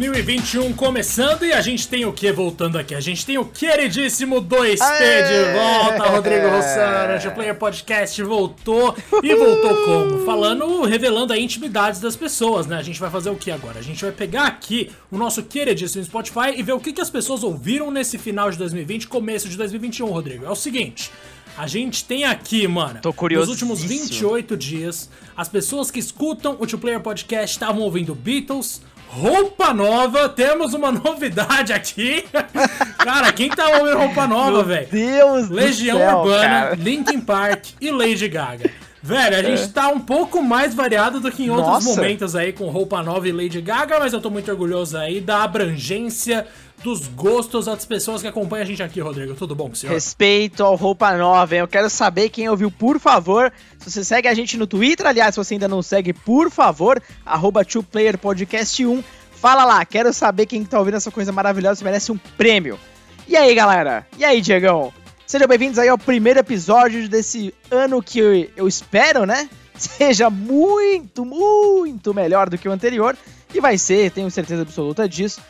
2021 começando e a gente tem o que voltando aqui? A gente tem o queridíssimo 2P de volta, Rodrigo Rossano. O Player Podcast voltou e voltou como? Falando, revelando aí intimidades das pessoas, né? A gente vai fazer o que agora? A gente vai pegar aqui o nosso queridíssimo Spotify e ver o que, que as pessoas ouviram nesse final de 2020, começo de 2021, Rodrigo. É o seguinte. A gente tem aqui, mano, Tô curioso. nos últimos 28 dias, as pessoas que escutam o Two Player Podcast estavam ouvindo Beatles, roupa nova, temos uma novidade aqui. cara, quem tá ouvindo roupa nova, velho? Deus Legião do céu, Urbana, cara. Linkin Park e Lady Gaga. Velho, a gente tá um pouco mais variado do que em outros Nossa. momentos aí com roupa nova e Lady Gaga, mas eu tô muito orgulhoso aí da abrangência dos gostos das pessoas que acompanham a gente aqui, Rodrigo. Tudo bom senhor? Respeito ao Roupa Nova, hein? Eu quero saber quem ouviu, por favor. Se você segue a gente no Twitter, aliás, se você ainda não segue, por favor, arroba 2playerpodcast1. Fala lá, quero saber quem tá ouvindo essa coisa maravilhosa, merece um prêmio. E aí, galera? E aí, Diegão? Sejam bem-vindos aí ao primeiro episódio desse ano que eu, eu espero, né? Seja muito, muito melhor do que o anterior. E vai ser, tenho certeza absoluta disso.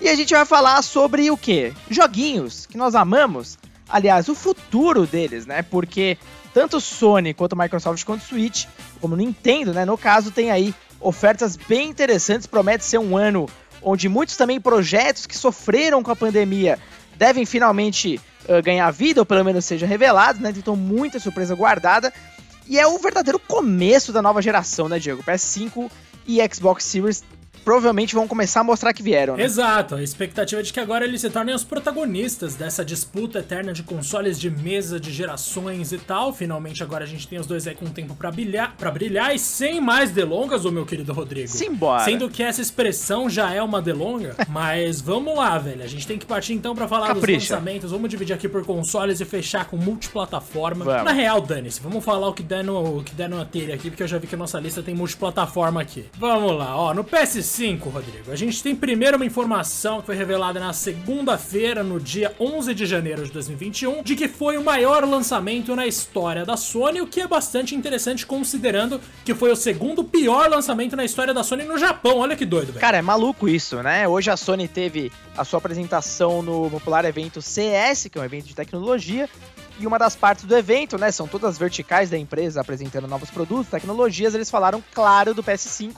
E a gente vai falar sobre o quê? Joguinhos que nós amamos. Aliás, o futuro deles, né? Porque tanto Sony quanto Microsoft quanto Switch, como Nintendo, né? No caso, tem aí ofertas bem interessantes. Promete ser um ano onde muitos também projetos que sofreram com a pandemia devem finalmente uh, ganhar vida, ou pelo menos sejam revelados, né? Então, muita surpresa guardada. E é o verdadeiro começo da nova geração, né, Diego? PS5 e Xbox Series provavelmente vão começar a mostrar que vieram, né? Exato, a expectativa é de que agora eles se tornem os protagonistas dessa disputa eterna de consoles de mesa, de gerações e tal. Finalmente agora a gente tem os dois aí com tempo pra brilhar, pra brilhar e sem mais delongas, ô meu querido Rodrigo. Simbora. Sendo que essa expressão já é uma delonga, mas vamos lá, velho. A gente tem que partir então pra falar dos Capricha. lançamentos. Vamos dividir aqui por consoles e fechar com multiplataforma. Vamos. Na real, dane-se. Vamos falar o que der no, o que der na telha aqui, porque eu já vi que a nossa lista tem multiplataforma aqui. Vamos lá, ó. No PS5, Rodrigo, a gente tem primeiro uma informação que foi revelada na segunda-feira, no dia 11 de janeiro de 2021, de que foi o maior lançamento na história da Sony, o que é bastante interessante considerando que foi o segundo pior lançamento na história da Sony no Japão. Olha que doido, velho. Cara, é maluco isso, né? Hoje a Sony teve a sua apresentação no popular evento CS, que é um evento de tecnologia, e uma das partes do evento, né, são todas as verticais da empresa apresentando novos produtos, tecnologias, eles falaram, claro, do PS5.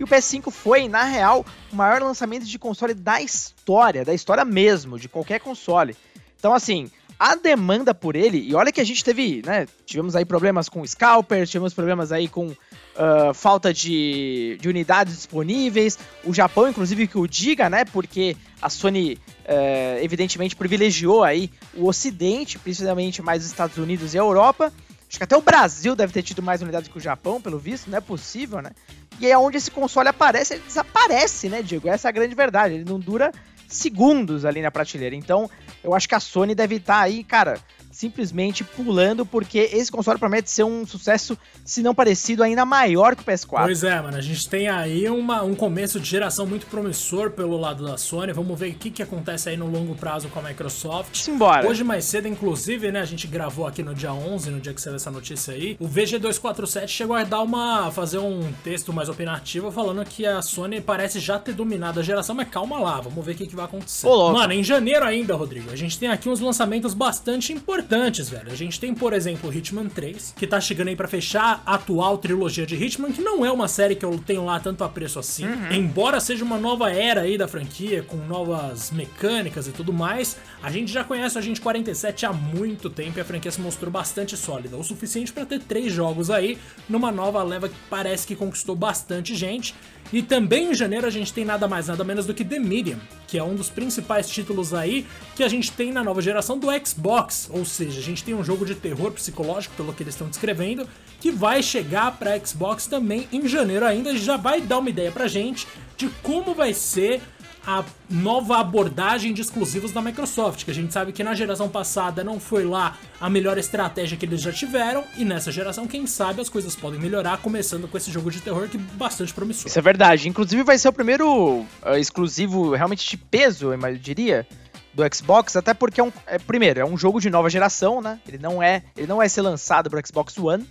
E o PS5 foi, na real, o maior lançamento de console da história, da história mesmo, de qualquer console. Então, assim, a demanda por ele, e olha que a gente teve, né, tivemos aí problemas com scalpers, tivemos problemas aí com ah, falta de, de unidades disponíveis, o Japão, inclusive, que o diga, né, porque a Sony, eh, evidentemente, privilegiou aí o Ocidente, principalmente mais os Estados Unidos e a Europa, Acho que até o Brasil deve ter tido mais unidades que o Japão, pelo visto, não é possível, né? E aí, onde esse console aparece, ele desaparece, né, Diego? Essa é a grande verdade. Ele não dura segundos ali na prateleira. Então, eu acho que a Sony deve estar aí, cara, simplesmente pulando, porque esse console promete ser um sucesso, se não parecido, ainda maior que o PS4. Pois é, mano, a gente tem aí uma, um começo de geração muito promissor pelo lado da Sony. Vamos ver o que, que acontece aí no longo prazo com a Microsoft. Simbora. Hoje mais cedo, inclusive, né, a gente gravou aqui no dia 11, no dia que saiu essa notícia aí, o VG247 chegou a dar uma, fazer um texto mais opinativo falando que a Sony parece já ter dominado a geração, mas calma lá, vamos ver o que, que vai acontecer. Ô. Mano, em janeiro ainda, Rodrigo, a gente tem aqui uns lançamentos bastante importantes, velho. A gente tem, por exemplo, Hitman 3, que tá chegando aí pra fechar a atual trilogia de Hitman, que não é uma série que eu tenho lá tanto apreço assim. Embora seja uma nova era aí da franquia, com novas mecânicas e tudo mais, a gente já conhece o Agente 47 há muito tempo e a franquia se mostrou bastante sólida, o suficiente pra ter três jogos aí, numa nova leva que parece que conquistou bastante gente. E também em janeiro a gente tem nada mais, nada menos do que The Medium, que é um dos principais títulos aí que a gente tem na nova geração do Xbox. Ou seja, a gente tem um jogo de terror psicológico, pelo que eles estão descrevendo, que vai chegar para Xbox também em janeiro ainda. Já vai dar uma ideia pra gente de como vai ser a nova abordagem de exclusivos da Microsoft, que a gente sabe que na geração passada não foi lá a melhor estratégia que eles já tiveram, e nessa geração, quem sabe, as coisas podem melhorar, começando com esse jogo de terror que é bastante promissor. Isso é verdade. Inclusive vai ser o primeiro ah, exclusivo realmente de peso, eu diria, do Xbox, até porque é um, é, primeiro, é um jogo de nova geração, né? Ele não é, ele não vai ser lançado para Xbox One.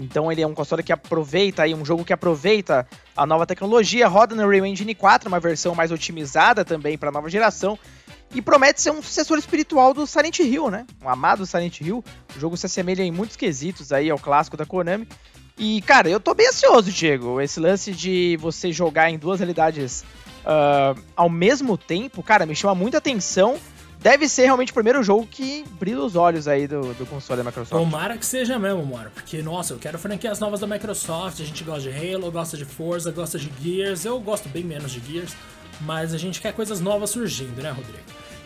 Então ele é um console que aproveita aí, um jogo que aproveita a nova tecnologia, roda no Unreal Engine 4, uma versão mais otimizada também para a nova geração. E promete ser um sucessor espiritual do Silent Hill, né? Um amado Silent Hill. O jogo se assemelha em muitos quesitos aí ao clássico da Konami. E, cara, eu tô bem ansioso, Diego. Esse lance de você jogar em duas realidades uh, ao mesmo tempo, cara, me chama muita atenção. Deve ser realmente o primeiro jogo que brilha os olhos aí do, do console da Microsoft. Tomara que seja mesmo, Mora. Porque, nossa, eu quero franquias novas da Microsoft. A gente gosta de Halo, gosta de Forza, gosta de Gears. Eu gosto bem menos de Gears. Mas a gente quer coisas novas surgindo, né, Rodrigo?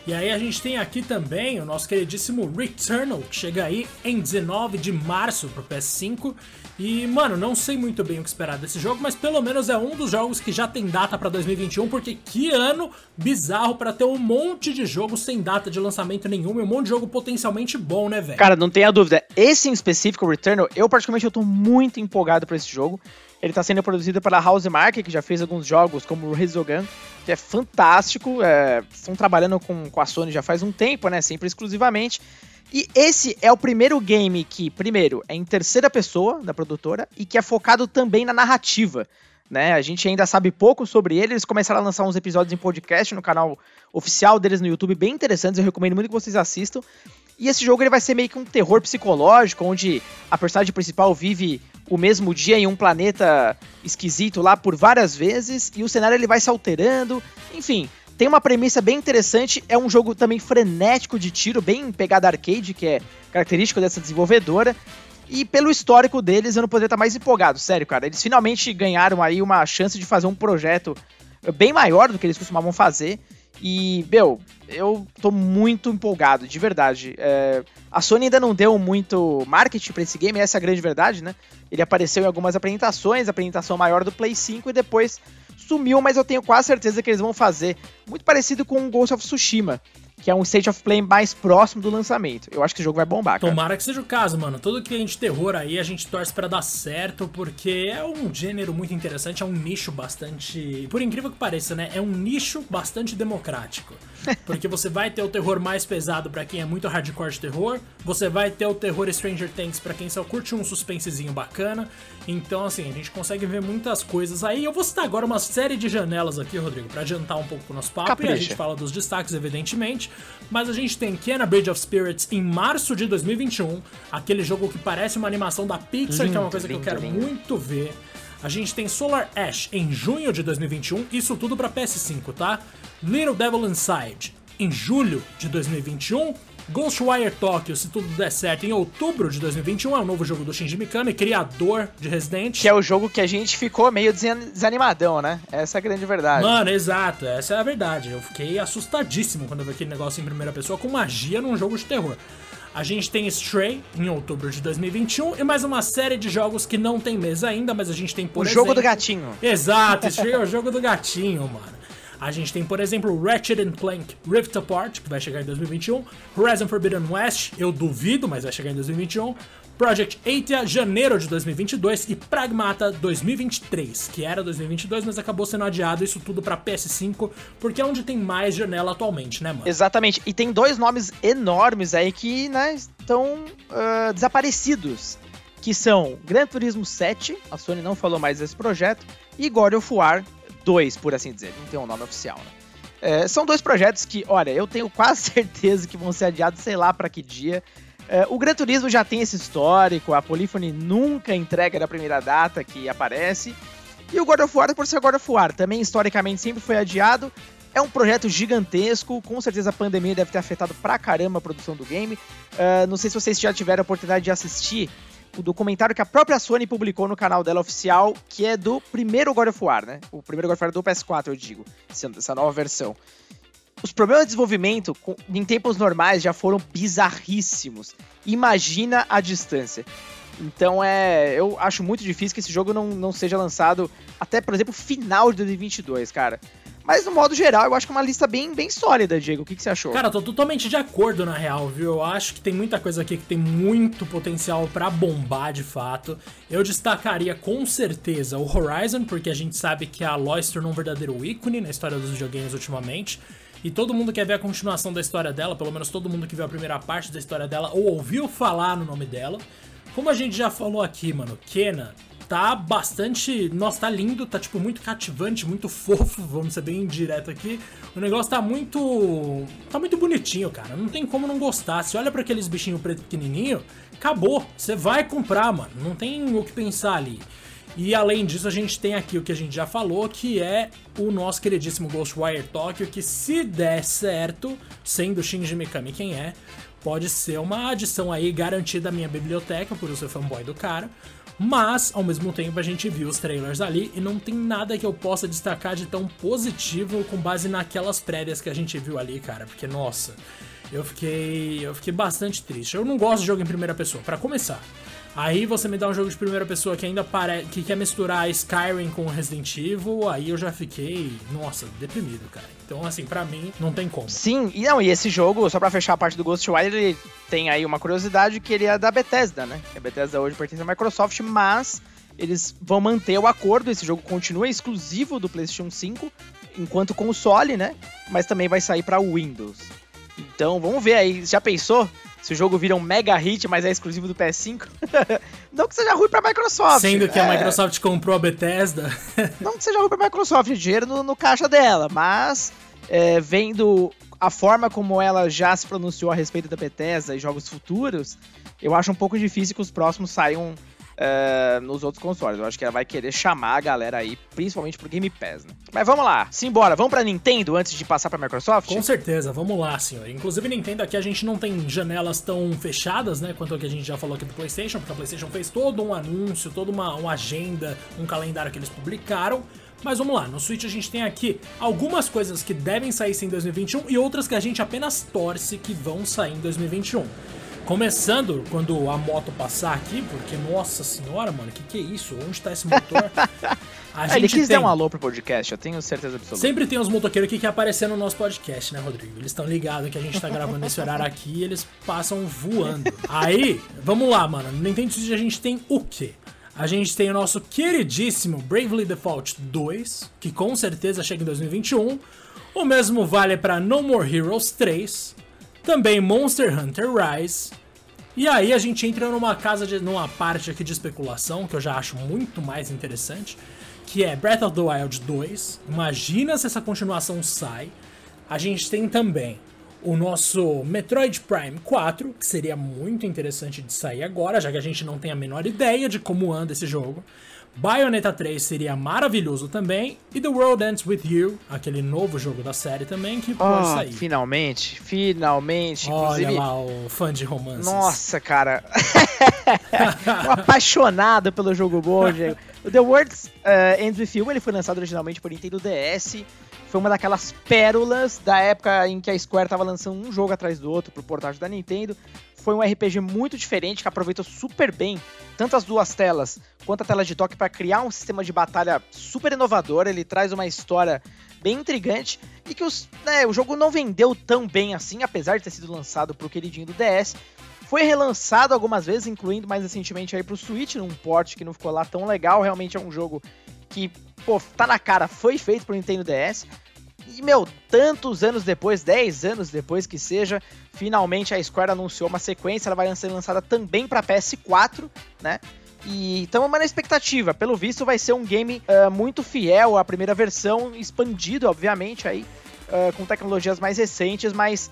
E aí a gente tem aqui também o nosso queridíssimo Returnal, que chega aí em 19 de março pro PS5. E, mano, não sei muito bem o que esperar desse jogo, mas pelo menos é um dos jogos que já tem data para 2021, porque que ano bizarro para ter um monte de jogo sem data de lançamento nenhum e um monte de jogo potencialmente bom, né, velho? Cara, não tenha dúvida. Esse em específico, Returnal, eu particularmente eu tô muito empolgado para esse jogo. Ele está sendo produzido pela House Market, que já fez alguns jogos como Resogun, que é fantástico. É, estão trabalhando com, com a Sony já faz um tempo, né? Sempre exclusivamente. E esse é o primeiro game que, primeiro, é em terceira pessoa da produtora e que é focado também na narrativa. Né? A gente ainda sabe pouco sobre ele. Eles começaram a lançar uns episódios em podcast no canal oficial deles no YouTube, bem interessantes. Eu recomendo muito que vocês assistam. E esse jogo ele vai ser meio que um terror psicológico, onde a personagem principal vive o mesmo dia em um planeta esquisito lá por várias vezes e o cenário ele vai se alterando. Enfim, tem uma premissa bem interessante. É um jogo também frenético de tiro, bem pegada arcade, que é característico dessa desenvolvedora. E pelo histórico deles, eu não poderia estar mais empolgado, sério, cara. Eles finalmente ganharam aí uma chance de fazer um projeto bem maior do que eles costumavam fazer. E, meu, eu tô muito empolgado, de verdade. É, a Sony ainda não deu muito marketing para esse game, essa é a grande verdade, né? Ele apareceu em algumas apresentações, apresentação maior do Play 5 e depois sumiu, mas eu tenho quase certeza que eles vão fazer muito parecido com o Ghost of Tsushima, que é um state of play mais próximo do lançamento. Eu acho que o jogo vai bombar, cara. Tomara que seja o caso, mano. Todo cliente de terror aí a gente torce para dar certo, porque é um gênero muito interessante, é um nicho bastante. Por incrível que pareça, né? É um nicho bastante democrático. Porque você vai ter o terror mais pesado para quem é muito hardcore de terror, você vai ter o terror Stranger Things para quem só curte um suspensezinho bacana. Então, assim, a gente consegue ver muitas coisas aí. Eu vou citar agora uma série de janelas aqui, Rodrigo, para adiantar um pouco o nosso papo Capricha. e a gente fala dos destaques, evidentemente. Mas a gente tem Kena Bridge of Spirits em março de 2021, aquele jogo que parece uma animação da Pixar, lindo, que é uma coisa lindo, que eu quero lindo. muito ver. A gente tem Solar Ash em junho de 2021, isso tudo para PS5, tá? Little Devil Inside em julho de 2021. Ghostwire Tokyo, se tudo der certo, em outubro de 2021, é o novo jogo do Shinji Mikami, criador de Resident. Que é o jogo que a gente ficou meio desanimadão, né? Essa é a grande verdade. Mano, exato, essa é a verdade. Eu fiquei assustadíssimo quando eu vi aquele negócio em primeira pessoa com magia num jogo de terror. A gente tem Stray em outubro de 2021 e mais uma série de jogos que não tem mesa ainda, mas a gente tem por o exemplo... O jogo do gatinho. Exato, Stray é o jogo do gatinho, mano. A gente tem, por exemplo, Ratchet Clank Rift Apart, que vai chegar em 2021. Horizon Forbidden West, eu duvido, mas vai chegar em 2021. Project Athia, janeiro de 2022 e Pragmata 2023, que era 2022, mas acabou sendo adiado isso tudo para PS5, porque é onde tem mais janela atualmente, né, mano? Exatamente. E tem dois nomes enormes aí que, né, estão uh, desaparecidos, que são Gran Turismo 7, a Sony não falou mais desse projeto, e God of War 2, por assim dizer, não tem um nome oficial, né? É, são dois projetos que, olha, eu tenho quase certeza que vão ser adiados, sei lá para que dia. É, o Gran Turismo já tem esse histórico, a Polyphony nunca entrega na primeira data que aparece. E o God of War, por ser God of War, também historicamente sempre foi adiado. É um projeto gigantesco, com certeza a pandemia deve ter afetado pra caramba a produção do game. Uh, não sei se vocês já tiveram a oportunidade de assistir o documentário que a própria Sony publicou no canal dela oficial, que é do primeiro God of War, né? O primeiro God of War do PS4, eu digo, essa nova versão. Os problemas de desenvolvimento em tempos normais já foram bizarríssimos. Imagina a distância. Então é. Eu acho muito difícil que esse jogo não, não seja lançado até, por exemplo, final de 2022, cara. Mas no modo geral, eu acho que é uma lista bem, bem sólida, Diego. O que, que você achou? Cara, tô totalmente de acordo na real, viu? Eu acho que tem muita coisa aqui que tem muito potencial para bombar de fato. Eu destacaria com certeza o Horizon, porque a gente sabe que a Aloy se tornou um verdadeiro ícone na história dos videogames ultimamente. E todo mundo quer ver a continuação da história dela, pelo menos todo mundo que viu a primeira parte da história dela ou ouviu falar no nome dela. Como a gente já falou aqui, mano, Kena tá bastante. Nossa, tá lindo, tá tipo muito cativante, muito fofo, vamos ser bem direto aqui. O negócio tá muito. tá muito bonitinho, cara. Não tem como não gostar. Você olha para aqueles bichinhos preto pequenininho, acabou. Você vai comprar, mano. Não tem o que pensar ali. E além disso, a gente tem aqui o que a gente já falou, que é o nosso queridíssimo Ghostwire Tokyo, que se der certo, sendo Shinji Mikami quem é, pode ser uma adição aí garantida à minha biblioteca, por eu ser fanboy do cara. Mas, ao mesmo tempo, a gente viu os trailers ali e não tem nada que eu possa destacar de tão positivo com base naquelas prévias que a gente viu ali, cara. Porque, nossa, eu fiquei. Eu fiquei bastante triste. Eu não gosto de jogo em primeira pessoa, para começar. Aí você me dá um jogo de primeira pessoa que ainda pare... que quer misturar Skyrim com Resident Evil, aí eu já fiquei, nossa, deprimido, cara. Então, assim, para mim, não tem como. Sim, e não, e esse jogo, só para fechar a parte do Ghostwire, ele tem aí uma curiosidade que ele é da Bethesda, né? A Bethesda hoje pertence à Microsoft, mas eles vão manter o acordo, esse jogo continua exclusivo do PlayStation 5 enquanto console, né? Mas também vai sair para Windows. Então, vamos ver aí, já pensou? se o jogo vira um mega hit, mas é exclusivo do PS5. não que seja ruim pra Microsoft. Sendo que é... a Microsoft comprou a Bethesda. não que seja ruim pra Microsoft, dinheiro no, no caixa dela, mas é, vendo a forma como ela já se pronunciou a respeito da Bethesda e jogos futuros, eu acho um pouco difícil que os próximos saiam uh, nos outros consoles. Eu acho que ela vai querer chamar a galera aí, principalmente pro Game Pass, né? Mas vamos lá, simbora, vamos pra Nintendo antes de passar pra Microsoft? Com certeza, vamos lá, senhor. Inclusive, Nintendo aqui a gente não tem janelas tão fechadas, né, quanto o que a gente já falou aqui do PlayStation, porque a PlayStation fez todo um anúncio, toda uma, uma agenda, um calendário que eles publicaram. Mas vamos lá, no Switch a gente tem aqui algumas coisas que devem sair sim em 2021 e outras que a gente apenas torce que vão sair em 2021. Começando quando a moto passar aqui, porque, nossa senhora, mano, que que é isso? Onde tá esse motor? A é, ele quis tem... dar um alô pro podcast, eu tenho certeza absoluta. Sempre tem uns motoqueiros que querem aparecer no nosso podcast, né, Rodrigo? Eles estão ligados que a gente tá gravando nesse horário aqui e eles passam voando. Aí, vamos lá, mano. No Nintendo Switch a gente tem o quê? A gente tem o nosso queridíssimo Bravely Default 2, que com certeza chega em 2021. O mesmo vale para No More Heroes 3, também Monster Hunter Rise. E aí a gente entra numa casa de numa parte aqui de especulação que eu já acho muito mais interessante, que é Breath of the Wild 2. Imagina se essa continuação sai. A gente tem também o nosso Metroid Prime 4, que seria muito interessante de sair agora, já que a gente não tem a menor ideia de como anda esse jogo. Bayonetta 3 seria maravilhoso também. E The World Ends With You, aquele novo jogo da série também, que pode oh, sair. Finalmente, finalmente. Olha inclusive... lá o fã de romances. Nossa, cara. apaixonado pelo jogo bom, gente. O The World uh, Ends With You, ele foi lançado originalmente por Nintendo DS. Foi uma daquelas pérolas da época em que a Square estava lançando um jogo atrás do outro pro portátil da Nintendo. Foi um RPG muito diferente que aproveitou super bem tanto as duas telas quanto a tela de toque para criar um sistema de batalha super inovador. Ele traz uma história bem intrigante e que os, né, o jogo não vendeu tão bem assim, apesar de ter sido lançado para o queridinho do DS. Foi relançado algumas vezes, incluindo mais recentemente aí pro Switch, num port que não ficou lá tão legal. Realmente é um jogo que, pô, tá na cara, foi feito pro Nintendo DS. E, meu, tantos anos depois, 10 anos depois que seja, finalmente a Square anunciou uma sequência, ela vai ser lançada também para PS4, né? E estamos na expectativa. Pelo visto, vai ser um game uh, muito fiel à primeira versão, expandido, obviamente, aí, uh, com tecnologias mais recentes, mas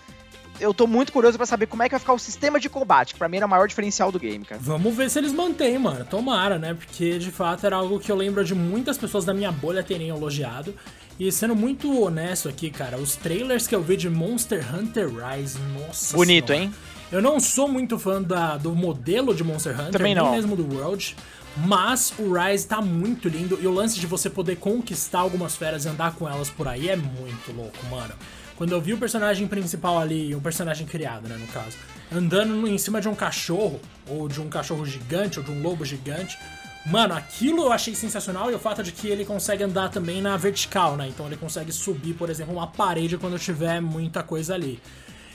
eu tô muito curioso para saber como é que vai ficar o sistema de combate, que pra mim era o maior diferencial do game, cara. Vamos ver se eles mantêm, mano. Tomara, né? Porque de fato era algo que eu lembro de muitas pessoas da minha bolha terem elogiado. E sendo muito honesto aqui, cara, os trailers que eu vi de Monster Hunter Rise, nossa Bonito, senhora. hein? Eu não sou muito fã da, do modelo de Monster Hunter, Também não. nem mesmo do World. Mas o Rise tá muito lindo e o lance de você poder conquistar algumas feras e andar com elas por aí é muito louco, mano. Quando eu vi o personagem principal ali, o personagem criado, né, no caso, andando em cima de um cachorro, ou de um cachorro gigante, ou de um lobo gigante, Mano, aquilo eu achei sensacional e o fato de que ele consegue andar também na vertical, né? Então ele consegue subir, por exemplo, uma parede quando tiver muita coisa ali.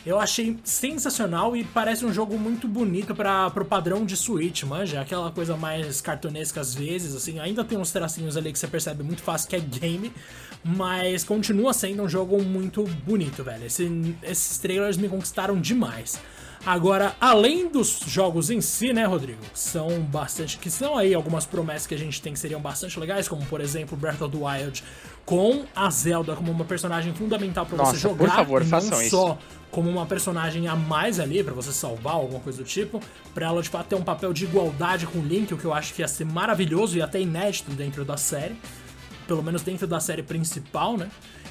Eu achei sensacional e parece um jogo muito bonito para pro padrão de Switch, manja. Aquela coisa mais cartunesca às vezes, assim. Ainda tem uns tracinhos ali que você percebe muito fácil que é game, mas continua sendo um jogo muito bonito, velho. Esse, esses trailers me conquistaram demais. Agora, além dos jogos em si, né, Rodrigo? São bastante. Que são aí algumas promessas que a gente tem que seriam bastante legais, como por exemplo Breath of the Wild com a Zelda como uma personagem fundamental para você jogar. Por favor, não façam só isso. como uma personagem a mais ali, para você salvar, alguma coisa do tipo. Pra ela, de fato, ter um papel de igualdade com o Link, o que eu acho que ia ser maravilhoso e até inédito dentro da série. Pelo menos dentro da série principal, né?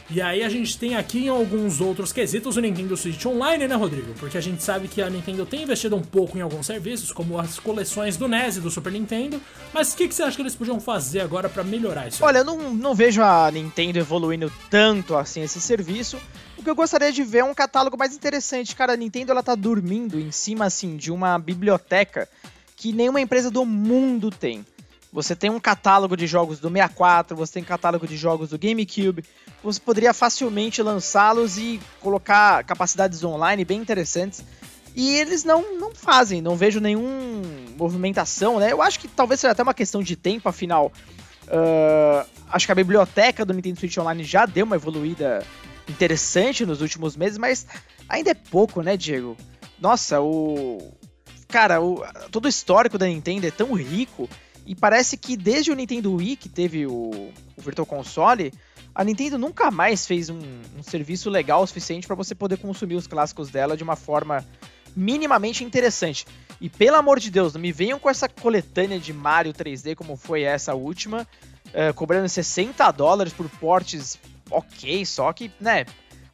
E aí a gente tem aqui em alguns outros quesitos o Nintendo Switch Online, né, Rodrigo? Porque a gente sabe que a Nintendo tem investido um pouco em alguns serviços, como as coleções do NES e do Super Nintendo. Mas o que, que você acha que eles podiam fazer agora para melhorar isso? Olha, eu não, não vejo a Nintendo evoluindo tanto assim esse serviço. O que eu gostaria de ver é um catálogo mais interessante. Cara, a Nintendo ela tá dormindo em cima assim de uma biblioteca que nenhuma empresa do mundo tem. Você tem um catálogo de jogos do 64, você tem um catálogo de jogos do GameCube. Você poderia facilmente lançá-los e colocar capacidades online bem interessantes. E eles não, não fazem, não vejo nenhuma movimentação, né? Eu acho que talvez seja até uma questão de tempo, afinal. Uh, acho que a biblioteca do Nintendo Switch Online já deu uma evoluída interessante nos últimos meses, mas ainda é pouco, né, Diego? Nossa, o. Cara, o, todo o histórico da Nintendo é tão rico e parece que desde o Nintendo Wii, que teve o, o Virtual Console, a Nintendo nunca mais fez um, um serviço legal o suficiente para você poder consumir os clássicos dela de uma forma minimamente interessante. E pelo amor de Deus, não me venham com essa coletânea de Mario 3D como foi essa última, uh, cobrando 60 dólares por portes ok, só que, né,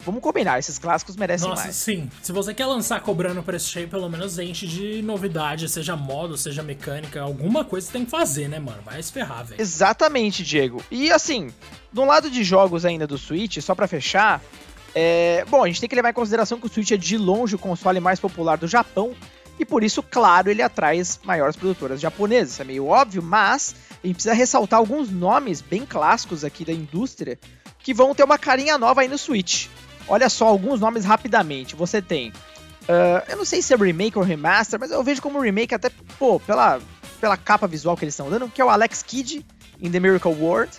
Vamos combinar, esses clássicos merecem Nossa, mais. sim. Se você quer lançar cobrando preço cheio, pelo menos enche de novidade, seja modo, seja mecânica, alguma coisa você tem que fazer, né, mano? Vai se ferrar, velho. Exatamente, Diego. E assim, do lado de jogos ainda do Switch, só para fechar, é... bom, a gente tem que levar em consideração que o Switch é de longe o console mais popular do Japão, e por isso, claro, ele atrai as maiores produtoras japonesas. É meio óbvio, mas a gente precisa ressaltar alguns nomes bem clássicos aqui da indústria que vão ter uma carinha nova aí no Switch. Olha só alguns nomes rapidamente. Você tem. Uh, eu não sei se é remake ou remaster, mas eu vejo como remake até, pô, pela, pela capa visual que eles estão dando, que é o Alex Kidd em The Miracle World,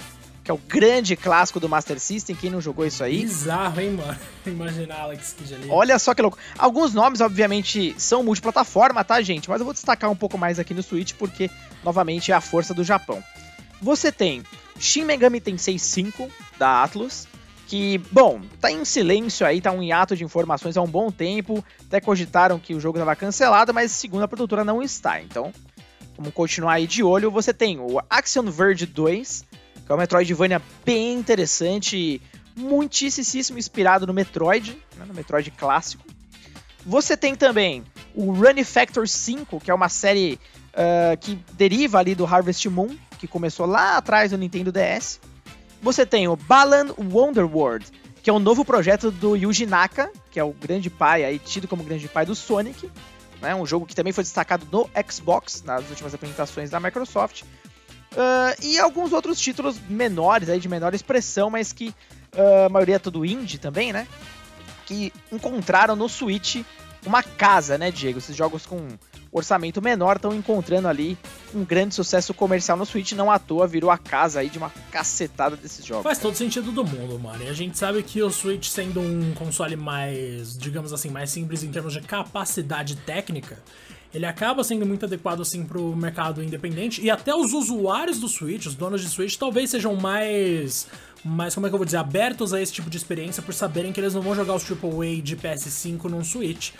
que é o grande clássico do Master System. Quem não jogou isso aí? Bizarro, hein, mano? Imaginar Alex Kidd ali. Olha só que louco. Alguns nomes, obviamente, são multiplataforma, tá, gente? Mas eu vou destacar um pouco mais aqui no Switch, porque, novamente, é a força do Japão. Você tem Shin Megami Tensei 5, da Atlus que, bom, tá em silêncio aí, tá um hiato de informações há um bom tempo. Até cogitaram que o jogo estava cancelado, mas segundo a produtora não está. Então, vamos continuar aí de olho. Você tem o Action Verge 2, que é um Metroidvania bem interessante, muitíssimo inspirado no Metroid, né, no Metroid clássico. Você tem também o Run Factor 5, que é uma série uh, que deriva ali do Harvest Moon, que começou lá atrás no Nintendo DS. Você tem o Balan Wonderworld, que é um novo projeto do Yuji Naka, que é o grande pai, aí tido como grande pai do Sonic, né? Um jogo que também foi destacado no Xbox nas últimas apresentações da Microsoft. Uh, e alguns outros títulos menores, aí de menor expressão, mas que uh, a maioria é tudo indie também, né? Que encontraram no Switch uma casa, né, Diego? Esses jogos com orçamento menor estão encontrando ali um grande sucesso comercial no Switch, não à toa virou a casa aí de uma cacetada desses jogos. Faz todo sentido do mundo, mano. E a gente sabe que o Switch sendo um console mais, digamos assim, mais simples em termos de capacidade técnica, ele acaba sendo muito adequado assim pro mercado independente e até os usuários do Switch, os donos de Switch, talvez sejam mais mais como é que eu vou dizer, abertos a esse tipo de experiência por saberem que eles não vão jogar os AAA de PS5 num Switch.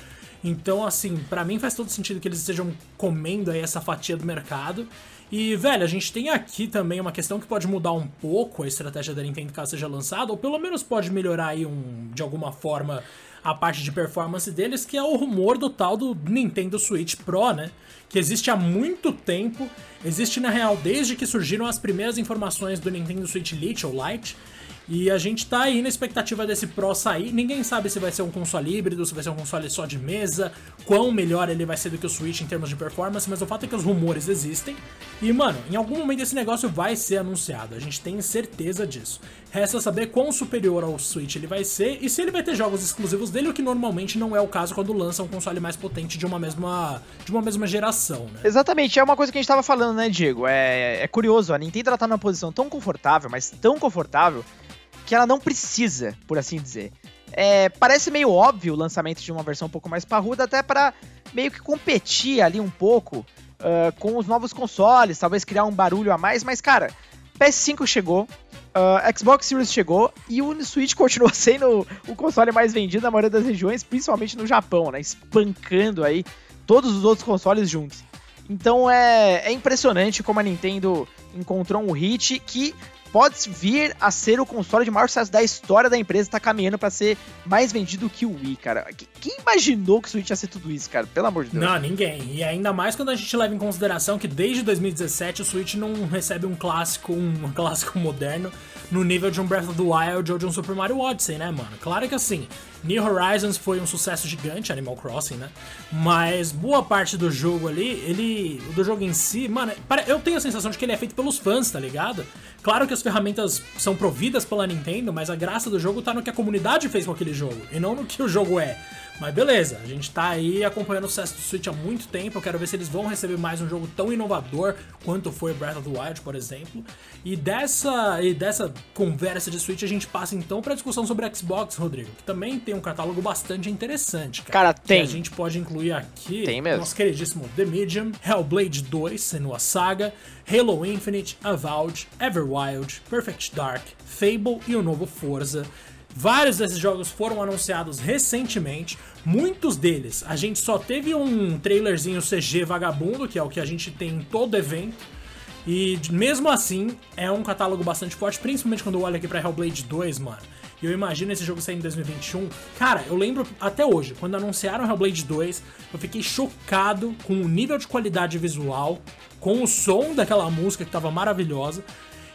Então, assim, para mim faz todo sentido que eles estejam comendo aí essa fatia do mercado. E, velho, a gente tem aqui também uma questão que pode mudar um pouco a estratégia da Nintendo caso seja lançada, ou pelo menos pode melhorar aí um, de alguma forma a parte de performance deles, que é o rumor do tal do Nintendo Switch Pro, né? Que existe há muito tempo, existe na real desde que surgiram as primeiras informações do Nintendo Switch Lite ou Lite. E a gente tá aí na expectativa desse Pro sair. Ninguém sabe se vai ser um console híbrido, se vai ser um console só de mesa, quão melhor ele vai ser do que o Switch em termos de performance, mas o fato é que os rumores existem. E, mano, em algum momento esse negócio vai ser anunciado, a gente tem certeza disso. Resta saber quão superior ao Switch ele vai ser e se ele vai ter jogos exclusivos dele, o que normalmente não é o caso quando lança um console mais potente de uma mesma, de uma mesma geração, né? Exatamente, é uma coisa que a gente tava falando, né, Diego? É, é curioso, a Nintendo tá numa posição tão confortável, mas tão confortável que ela não precisa, por assim dizer, É, parece meio óbvio o lançamento de uma versão um pouco mais parruda, até para meio que competir ali um pouco uh, com os novos consoles, talvez criar um barulho a mais, mas cara, PS5 chegou, uh, Xbox Series chegou e o Switch continua sendo o console mais vendido na maioria das regiões, principalmente no Japão, né? Espancando aí todos os outros consoles juntos. Então é, é impressionante como a Nintendo encontrou um hit que pode vir a ser o console de maior sucesso da história da empresa, tá caminhando para ser mais vendido que o Wii, cara. Quem imaginou que o Switch ia ser tudo isso, cara? Pelo amor de Deus. Não, ninguém. E ainda mais quando a gente leva em consideração que desde 2017 o Switch não recebe um clássico, um clássico moderno no nível de um Breath of the Wild ou de um Super Mario Odyssey, né, mano? Claro que assim, New Horizons foi um sucesso gigante, Animal Crossing, né? Mas boa parte do jogo ali, ele. Do jogo em si, mano, eu tenho a sensação de que ele é feito pelos fãs, tá ligado? Claro que ferramentas são providas pela Nintendo, mas a graça do jogo tá no que a comunidade fez com aquele jogo, e não no que o jogo é. Mas beleza, a gente tá aí acompanhando o sucesso do Switch há muito tempo. Eu quero ver se eles vão receber mais um jogo tão inovador quanto foi Breath of the Wild, por exemplo. E dessa, e dessa conversa de Switch a gente passa então pra discussão sobre Xbox, Rodrigo, que também tem um catálogo bastante interessante, cara. Cara, tem. Que a gente pode incluir aqui tem mesmo. nosso queridíssimo The Medium, Hellblade 2, sendo a saga, Halo Infinite, Avowed, Everwild, Perfect Dark, Fable e o novo Forza. Vários desses jogos foram anunciados recentemente, muitos deles a gente só teve um trailerzinho CG vagabundo, que é o que a gente tem em todo evento. E mesmo assim, é um catálogo bastante forte, principalmente quando eu olho aqui pra Hellblade 2, mano. E eu imagino esse jogo sair em 2021. Cara, eu lembro até hoje, quando anunciaram Hellblade 2, eu fiquei chocado com o nível de qualidade visual, com o som daquela música que tava maravilhosa.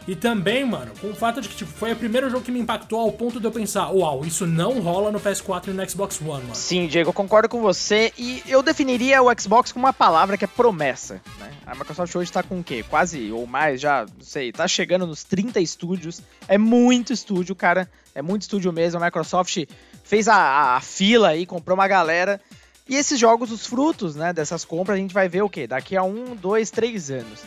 E também, mano, com o fato de que tipo, foi o primeiro jogo que me impactou ao ponto de eu pensar, uau, isso não rola no PS4 e no Xbox One, mano. Sim, Diego, eu concordo com você. E eu definiria o Xbox com uma palavra que é promessa, né? A Microsoft hoje tá com o quê? Quase, ou mais, já, não sei, tá chegando nos 30 estúdios. É muito estúdio, cara. É muito estúdio mesmo. A Microsoft fez a, a fila aí, comprou uma galera. E esses jogos, os frutos, né, dessas compras, a gente vai ver o quê? Daqui a um, dois, três anos.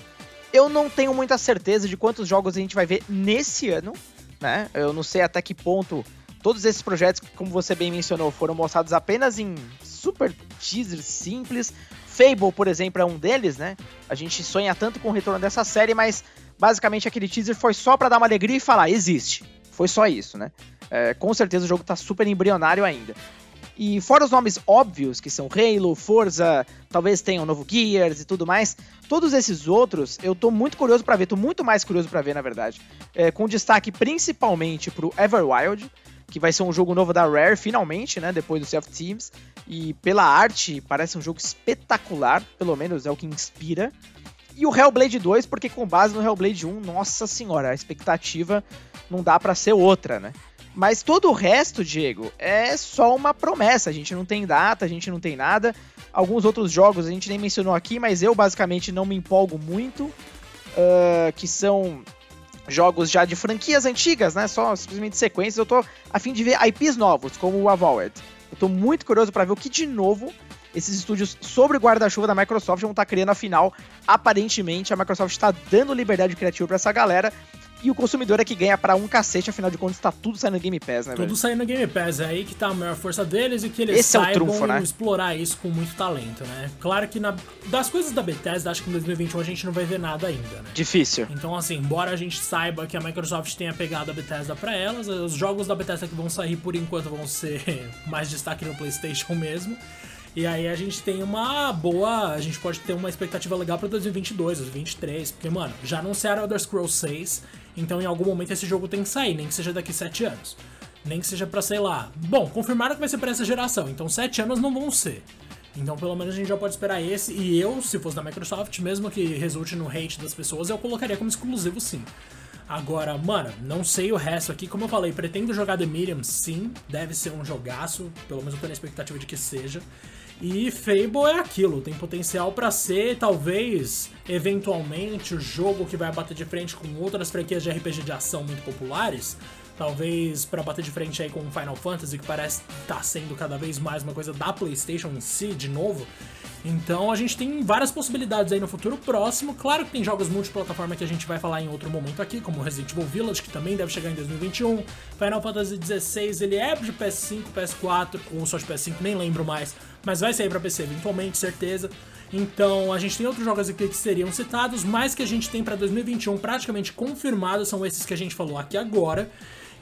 Eu não tenho muita certeza de quantos jogos a gente vai ver nesse ano, né? Eu não sei até que ponto todos esses projetos, como você bem mencionou, foram mostrados apenas em super teasers simples. Fable, por exemplo, é um deles, né? A gente sonha tanto com o retorno dessa série, mas basicamente aquele teaser foi só para dar uma alegria e falar, existe. Foi só isso, né? É, com certeza o jogo tá super embrionário ainda. E fora os nomes óbvios, que são Halo, Forza, talvez tenha um novo Gears e tudo mais, todos esses outros eu tô muito curioso para ver, tô muito mais curioso para ver, na verdade. É, com destaque principalmente pro Everwild, que vai ser um jogo novo da Rare, finalmente, né? Depois do Self Teams. E pela arte, parece um jogo espetacular, pelo menos é o que inspira. E o Hellblade 2, porque com base no Hellblade 1, nossa senhora, a expectativa não dá para ser outra, né? Mas todo o resto, Diego, é só uma promessa. A gente não tem data, a gente não tem nada. Alguns outros jogos a gente nem mencionou aqui, mas eu basicamente não me empolgo muito. Uh, que são jogos já de franquias antigas, né? Só simplesmente sequências. Eu tô a fim de ver IPs novos, como o Avowed. Eu tô muito curioso para ver o que de novo esses estúdios sobre guarda-chuva da Microsoft vão estar tá criando, afinal, aparentemente a Microsoft está dando liberdade criativa para essa galera e o consumidor é que ganha para um cacete, afinal de contas tá tudo saindo no Game Pass, né, Tudo velho? saindo no Game Pass, é aí que tá a maior força deles e que eles Esse saibam é trunfo, né? explorar isso com muito talento, né? Claro que na, das coisas da Bethesda, acho que em 2021 a gente não vai ver nada ainda, né? Difícil. Então, assim, embora a gente saiba que a Microsoft tenha pegado a Bethesda para elas, os jogos da Bethesda que vão sair por enquanto vão ser mais destaque no PlayStation mesmo. E aí a gente tem uma boa. A gente pode ter uma expectativa legal pra 2022, 2023. Porque, mano, já anunciaram Elder Scrolls 6. Então em algum momento esse jogo tem que sair, nem que seja daqui 7 anos. Nem que seja pra, sei lá. Bom, confirmaram que vai ser pra essa geração, então 7 anos não vão ser. Então pelo menos a gente já pode esperar esse. E eu, se fosse da Microsoft, mesmo que resulte no hate das pessoas, eu colocaria como exclusivo sim. Agora, mano, não sei o resto aqui. Como eu falei, pretendo jogar The Medium sim. Deve ser um jogaço. Pelo menos eu tô na expectativa de que seja. E Fable é aquilo, tem potencial para ser, talvez, eventualmente, o jogo que vai bater de frente com outras franquias de RPG de ação muito populares. Talvez para bater de frente aí com Final Fantasy, que parece estar tá sendo cada vez mais uma coisa da PlayStation em si, de novo. Então a gente tem várias possibilidades aí no futuro próximo. Claro que tem jogos multiplataforma que a gente vai falar em outro momento aqui, como Resident Evil Village, que também deve chegar em 2021. Final Fantasy XVI, ele é de PS5, PS4, ou só de PS5, nem lembro mais, mas vai sair para PC eventualmente, certeza. Então a gente tem outros jogos aqui que seriam citados, mas que a gente tem para 2021 praticamente confirmados são esses que a gente falou aqui agora.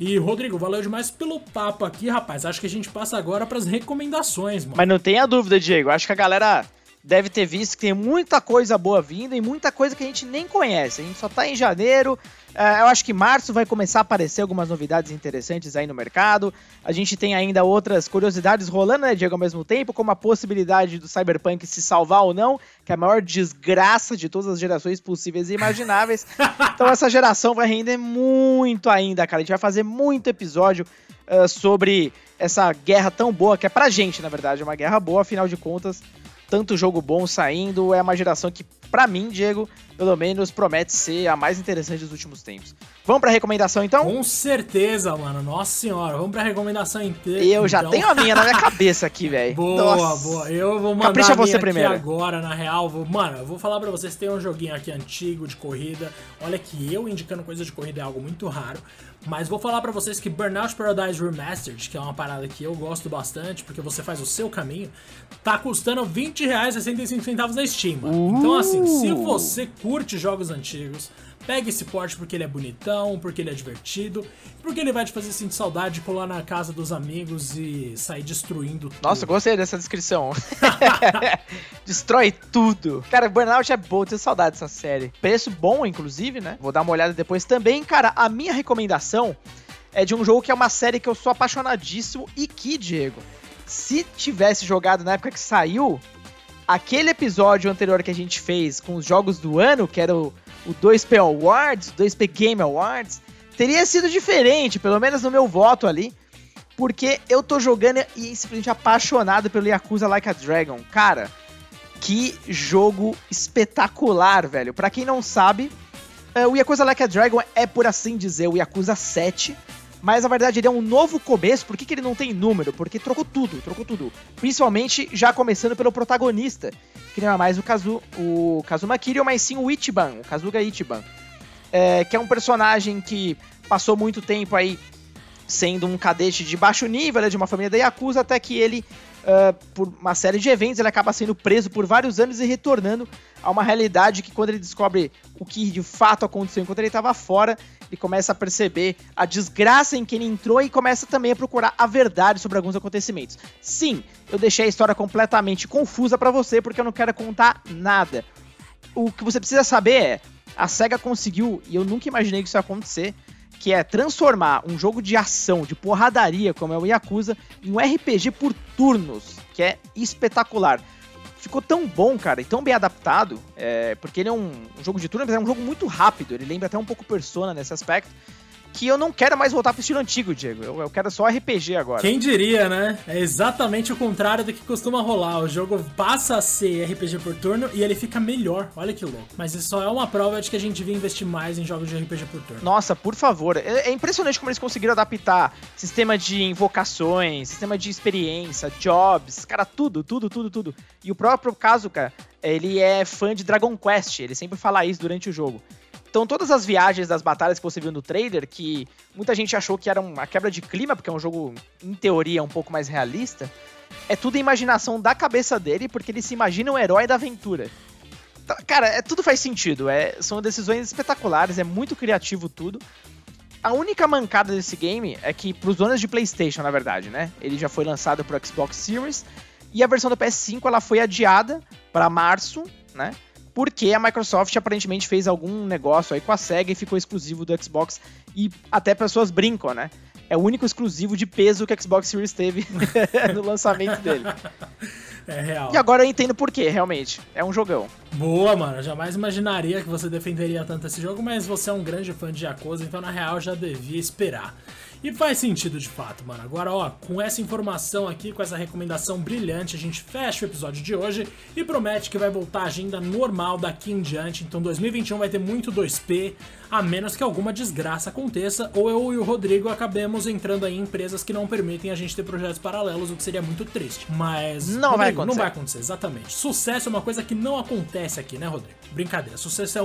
E, Rodrigo, valeu demais pelo papo aqui, rapaz. Acho que a gente passa agora para as recomendações, mano. Mas não tenha dúvida, Diego. Acho que a galera deve ter visto que tem muita coisa boa vindo e muita coisa que a gente nem conhece. A gente só tá em janeiro, eu acho que março vai começar a aparecer algumas novidades interessantes aí no mercado. A gente tem ainda outras curiosidades rolando, né, Diego, ao mesmo tempo, como a possibilidade do Cyberpunk se salvar ou não, que é a maior desgraça de todas as gerações possíveis e imagináveis. então essa geração vai render muito ainda, cara. A gente vai fazer muito episódio uh, sobre essa guerra tão boa, que é pra gente, na verdade, é uma guerra boa, afinal de contas tanto jogo bom saindo. É uma geração que, para mim, Diego, pelo menos promete ser a mais interessante dos últimos tempos. Vamos pra recomendação então? Com certeza, mano. Nossa senhora, vamos pra recomendação inteira. Eu já então. tenho a minha na minha cabeça aqui, velho. Boa, Nossa. boa. Eu vou mandar Capricha você primeiro. agora, na real. Vou, mano, eu vou falar pra vocês, tem um joguinho aqui antigo de corrida. Olha que eu indicando coisa de corrida é algo muito raro. Mas vou falar para vocês que Burnout Paradise Remastered, que é uma parada que eu gosto bastante, porque você faz o seu caminho, tá custando 20 reais 65 centavos na Steam. Uh. Então assim, se você curte jogos antigos, Pega esse porte porque ele é bonitão, porque ele é divertido, porque ele vai te fazer sentir saudade de colar na casa dos amigos e sair destruindo tudo. Nossa, gostei dessa descrição. Destrói tudo. Cara, Burnout é bom, tenho saudade dessa série. Preço bom, inclusive, né? Vou dar uma olhada depois também. Cara, a minha recomendação é de um jogo que é uma série que eu sou apaixonadíssimo e que, Diego, se tivesse jogado na época que saiu, aquele episódio anterior que a gente fez com os jogos do ano, que era o o 2P Awards, o 2P Game Awards, teria sido diferente, pelo menos no meu voto ali, porque eu tô jogando e simplesmente apaixonado pelo Yakuza Like a Dragon. Cara, que jogo espetacular, velho. Para quem não sabe, é, o Yakuza Like a Dragon é, por assim dizer, o Yakuza 7, mas na verdade ele é um novo começo. Por que, que ele não tem número? Porque trocou tudo, trocou tudo. Principalmente já começando pelo protagonista, que não é mais o, Kazu, o Kazuma Kiryu, mas sim o Ichiban, o Kazuga Ichiban. É, que é um personagem que passou muito tempo aí sendo um cadete de baixo nível, de uma família da Yakuza, até que ele uh, por uma série de eventos, ele acaba sendo preso por vários anos e retornando a uma realidade que, quando ele descobre o que de fato aconteceu enquanto ele estava fora, ele começa a perceber a desgraça em que ele entrou e começa também a procurar a verdade sobre alguns acontecimentos. Sim, eu deixei a história completamente confusa para você porque eu não quero contar nada. O que você precisa saber é: a SEGA conseguiu, e eu nunca imaginei que isso ia acontecer, que é transformar um jogo de ação, de porradaria, como é o Yakuza, em um RPG por turnos, que é espetacular. Ficou tão bom, cara, e tão bem adaptado, é, porque ele é um, um jogo de turnos, mas é um jogo muito rápido, ele lembra até um pouco Persona nesse aspecto que eu não quero mais voltar pro estilo antigo, Diego. Eu, eu, quero só RPG agora. Quem diria, né? É exatamente o contrário do que costuma rolar. O jogo passa a ser RPG por turno e ele fica melhor. Olha que louco. Mas isso só é uma prova de que a gente devia investir mais em jogos de RPG por turno. Nossa, por favor. É, é impressionante como eles conseguiram adaptar sistema de invocações, sistema de experiência, jobs, cara, tudo, tudo, tudo, tudo. E o próprio caso, cara, ele é fã de Dragon Quest. Ele sempre fala isso durante o jogo. Então, todas as viagens das batalhas que você viu no trailer, que muita gente achou que era uma quebra de clima, porque é um jogo, em teoria, um pouco mais realista, é tudo imaginação da cabeça dele, porque ele se imagina um herói da aventura. Então, cara, é, tudo faz sentido. É, são decisões espetaculares, é muito criativo tudo. A única mancada desse game é que, pros donos de PlayStation, na verdade, né? Ele já foi lançado pro Xbox Series. E a versão do PS5 ela foi adiada para março, né? Porque a Microsoft aparentemente fez algum negócio aí com a SEGA e ficou exclusivo do Xbox e até pessoas brincam, né? É o único exclusivo de peso que o Xbox Series teve no lançamento dele. É real. E agora eu entendo por quê, realmente. É um jogão. Boa, mano. Eu jamais imaginaria que você defenderia tanto esse jogo, mas você é um grande fã de Yakuza, então na real já devia esperar. E faz sentido de fato, mano. Agora, ó, com essa informação aqui, com essa recomendação brilhante, a gente fecha o episódio de hoje e promete que vai voltar a agenda normal daqui em diante. Então 2021 vai ter muito 2P, a menos que alguma desgraça aconteça, ou eu e o Rodrigo acabemos entrando aí em empresas que não permitem a gente ter projetos paralelos, o que seria muito triste. Mas. Não Rodrigo, vai acontecer. Não vai acontecer, exatamente. Sucesso é uma coisa que não acontece aqui, né, Rodrigo? Brincadeira. Sucesso é